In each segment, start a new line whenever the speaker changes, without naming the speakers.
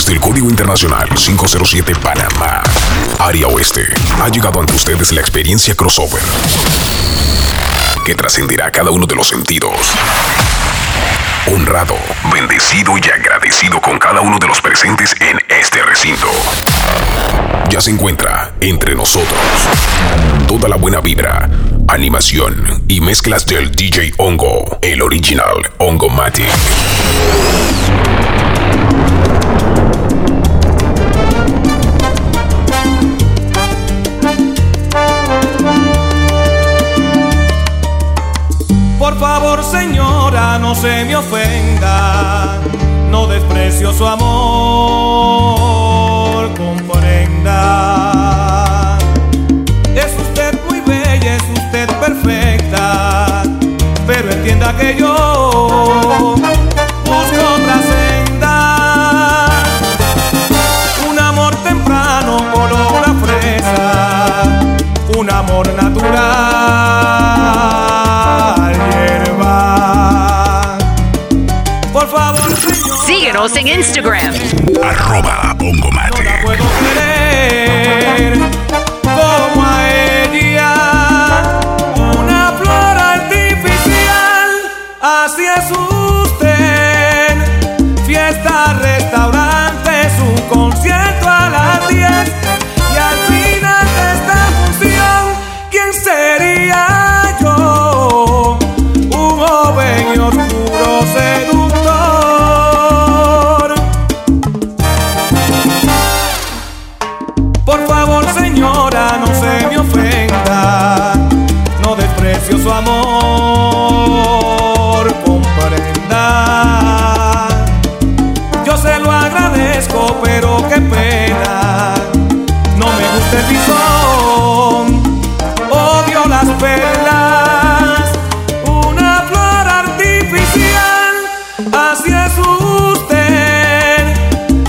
desde el Código Internacional 507 Panamá, área oeste, ha llegado ante ustedes la experiencia crossover que trascenderá cada uno de los sentidos. Honrado, bendecido y agradecido con cada uno de los presentes en este recinto. Ya se encuentra entre nosotros toda la buena vibra, animación y mezclas del DJ Hongo, el original Hongo Matic.
No se me ofenda. No desprecio su amor,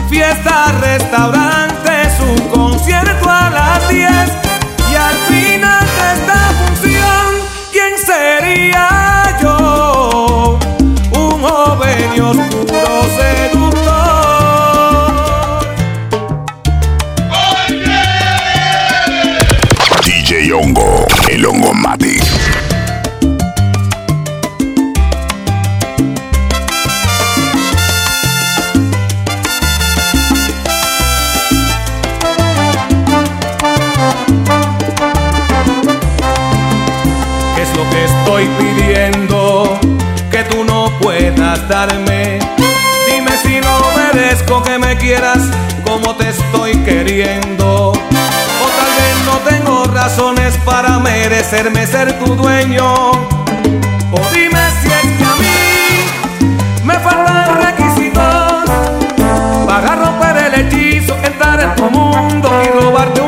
Fiesta, restaurante, darme? Dime si no merezco que me quieras como te estoy queriendo. O tal vez no tengo razones para merecerme ser tu dueño. O dime si es que a mí me faltan requisitos para romper el hechizo, entrar en tu mundo y robarte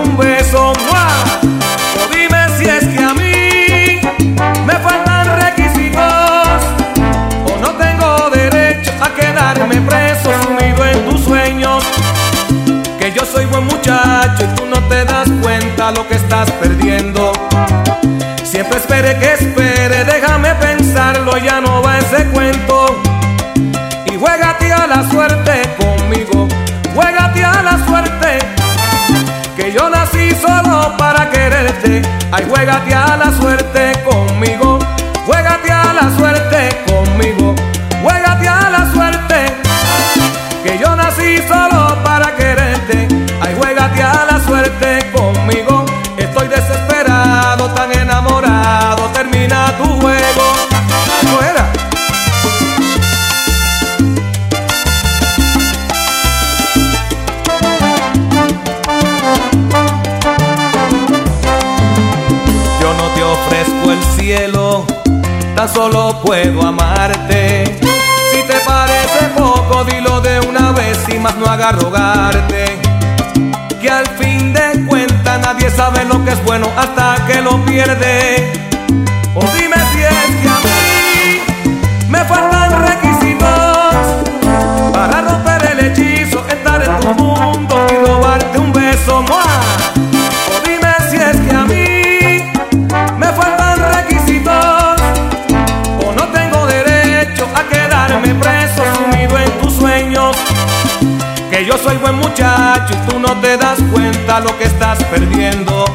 muchacho y tú no te das cuenta lo que estás perdiendo. Siempre espere que espere, déjame pensarlo, ya no va ese cuento. Y juégate a la suerte conmigo, juégate a la suerte. Que yo nací solo para quererte. Ay, juégate a la suerte solo puedo amarte. Si te parece poco, dilo de una vez y más no haga rogarte. Que al fin de cuentas nadie sabe lo que es bueno hasta que lo pierde. O dime si es que a mí me faltan requisitos
yo soy buen muchacho y tú no te das cuenta lo que estás perdiendo.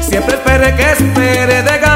Siempre espere que espere, déjame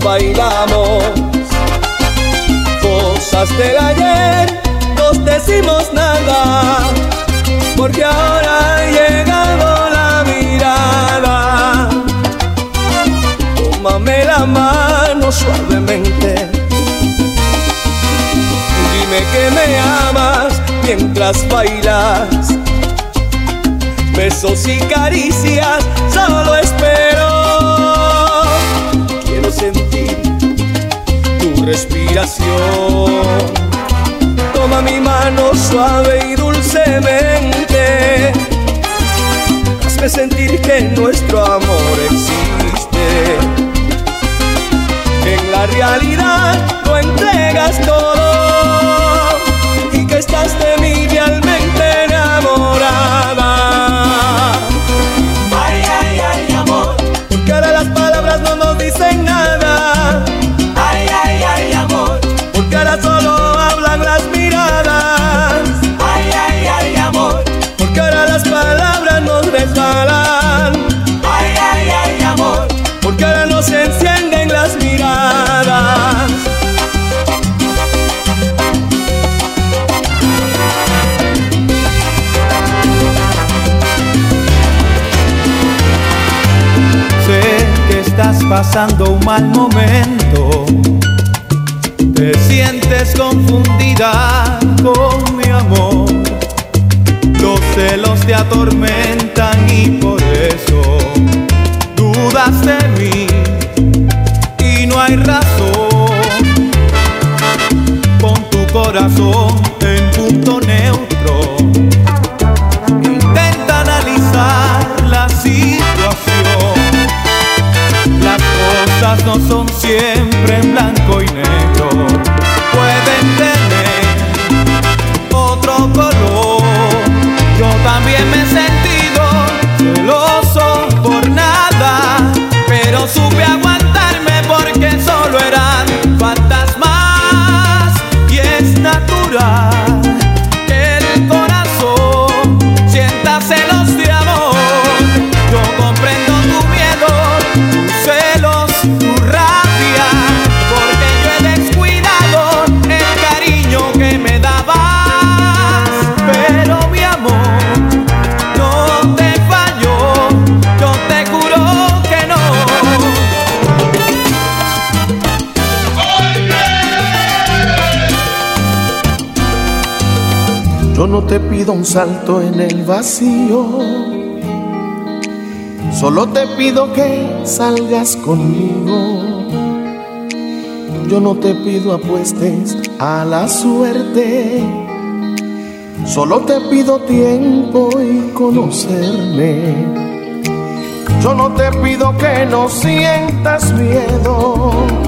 bailamos. Cosas del ayer, nos decimos nada, porque ahora ha llegado la mirada. Tómame la mano suavemente. Dime que me amas mientras bailas. Besos y caricias, solo espero sentir tu respiración. Toma mi mano suave y dulcemente. Hazme sentir que nuestro amor existe.
Pasando un mal momento. Te sientes confundida con mi amor. Los celos te atormentan y por eso dudas de mí. Y no hay razón. Pon tu corazón en punto no son siempre en blanco
un salto en el vacío. Solo te pido que salgas conmigo. Yo no te pido apuestes a la suerte. Solo te pido tiempo y conocerme. Yo no te pido que no sientas miedo.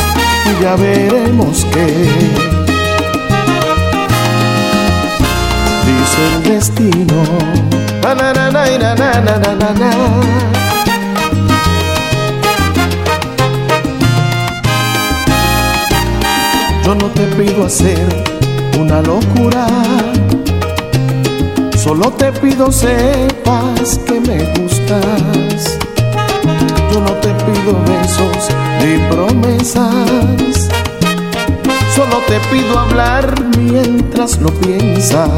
y ya veremos qué. Dice el destino. Yo no te pido hacer una locura, solo te pido sepas que me gustas. Yo no te pido besos ni promesas, solo te pido hablar mientras lo piensas.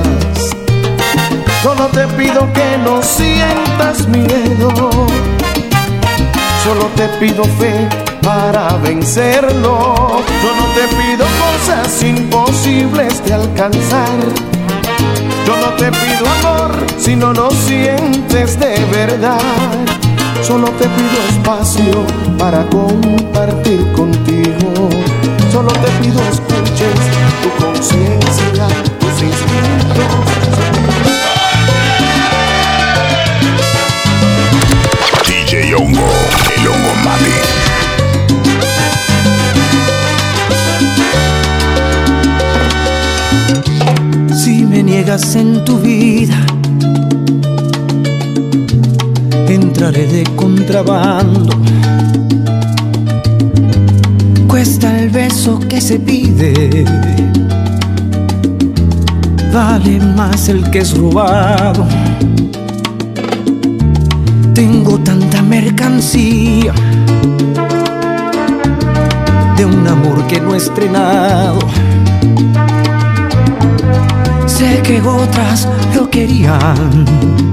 Solo te pido que no sientas miedo, solo te pido fe para vencerlo. Yo no te pido cosas imposibles de alcanzar. Yo no te pido amor si no lo sientes de verdad. Solo te pido espacio para compartir contigo. Solo te pido escuches tu conciencia, tus instintos.
DJ Hongo, el Hongo Mami.
Si me niegas en tu vida, de contrabando. Cuesta el beso que se pide, vale más el que es robado. Tengo tanta mercancía de un amor que no he estrenado. Sé que otras lo querían.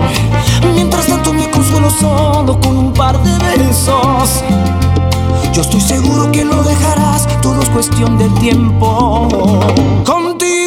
Que lo dejarás, todo es cuestión de tiempo. Contigo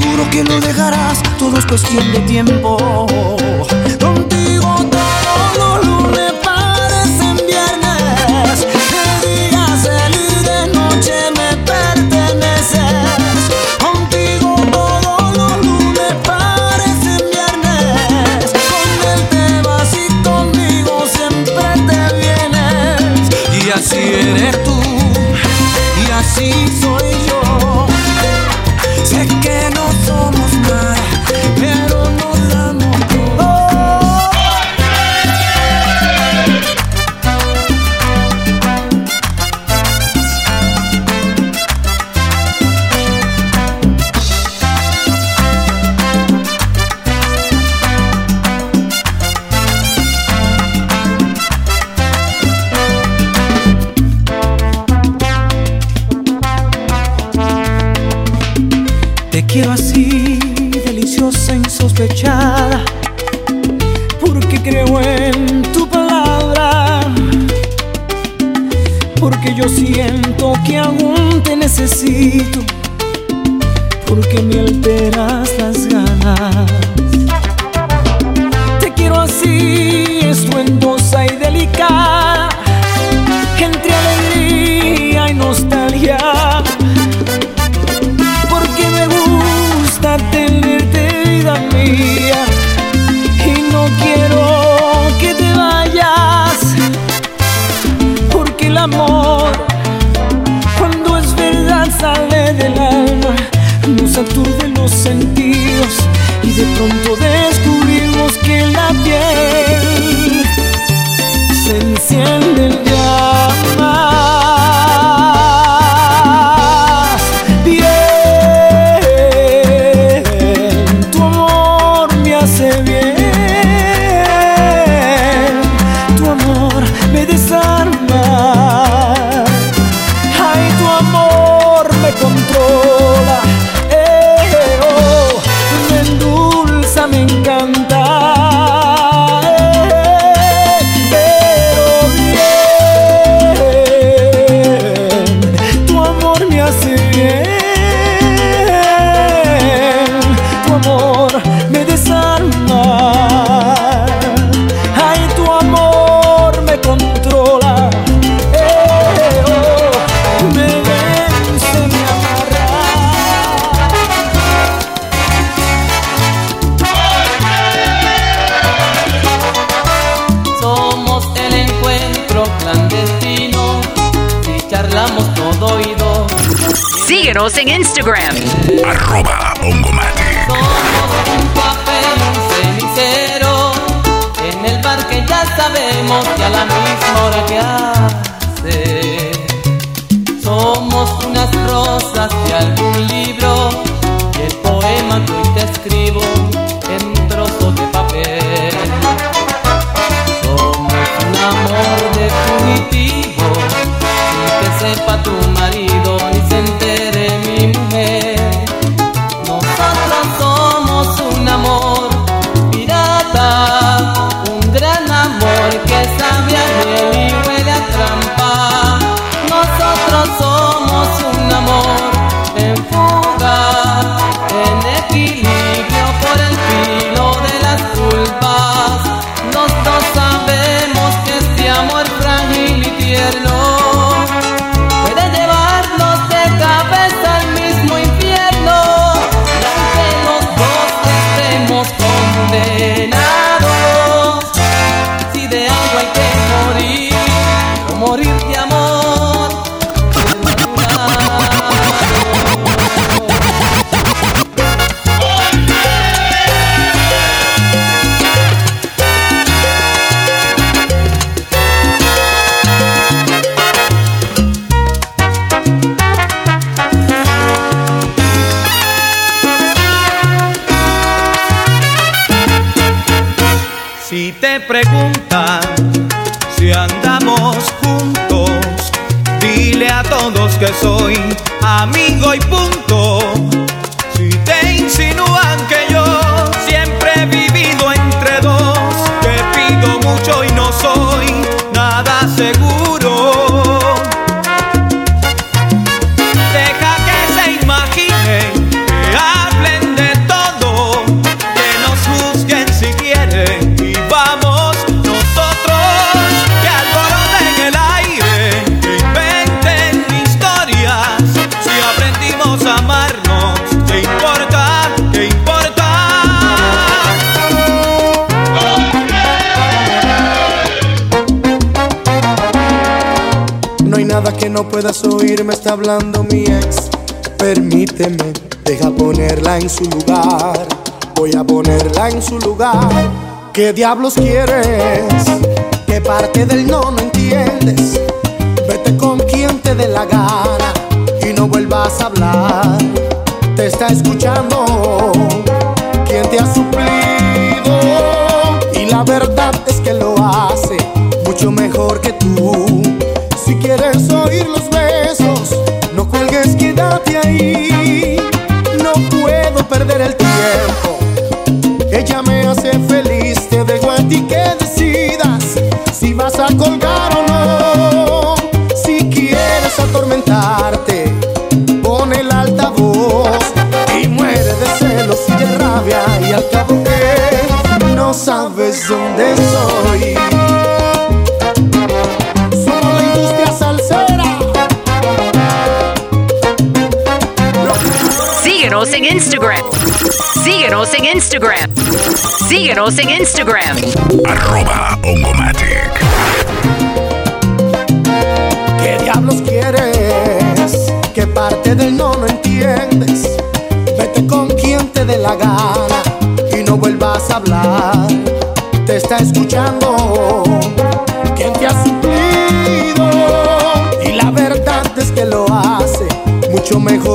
seguro que lo dejarás, todo es cuestión de tiempo.
Síguenos en Instagram.
Arroba Ongomate.
Somos un papel, un cenicero. En el barque ya sabemos que a la misma hora que hace. Somos unas rosas de algún libro
puedas oír, me está hablando mi ex. Permíteme, deja ponerla en su lugar. Voy a ponerla en su lugar. ¿Qué diablos quieres? ¿Qué parte del no no entiendes? Vete con quien te dé la gana y no vuelvas a hablar. Te está escuchando quien te ha suplido y la verdad es que lo hace mucho mejor que tú.
Instagram. Síguenos en Instagram.
Arroba Ongomatic.
¿Qué diablos quieres? ¿Qué parte del no no entiendes? Vete con quien te dé la gana y no vuelvas a hablar. Te está escuchando quien te ha suplido y la verdad es que lo hace mucho mejor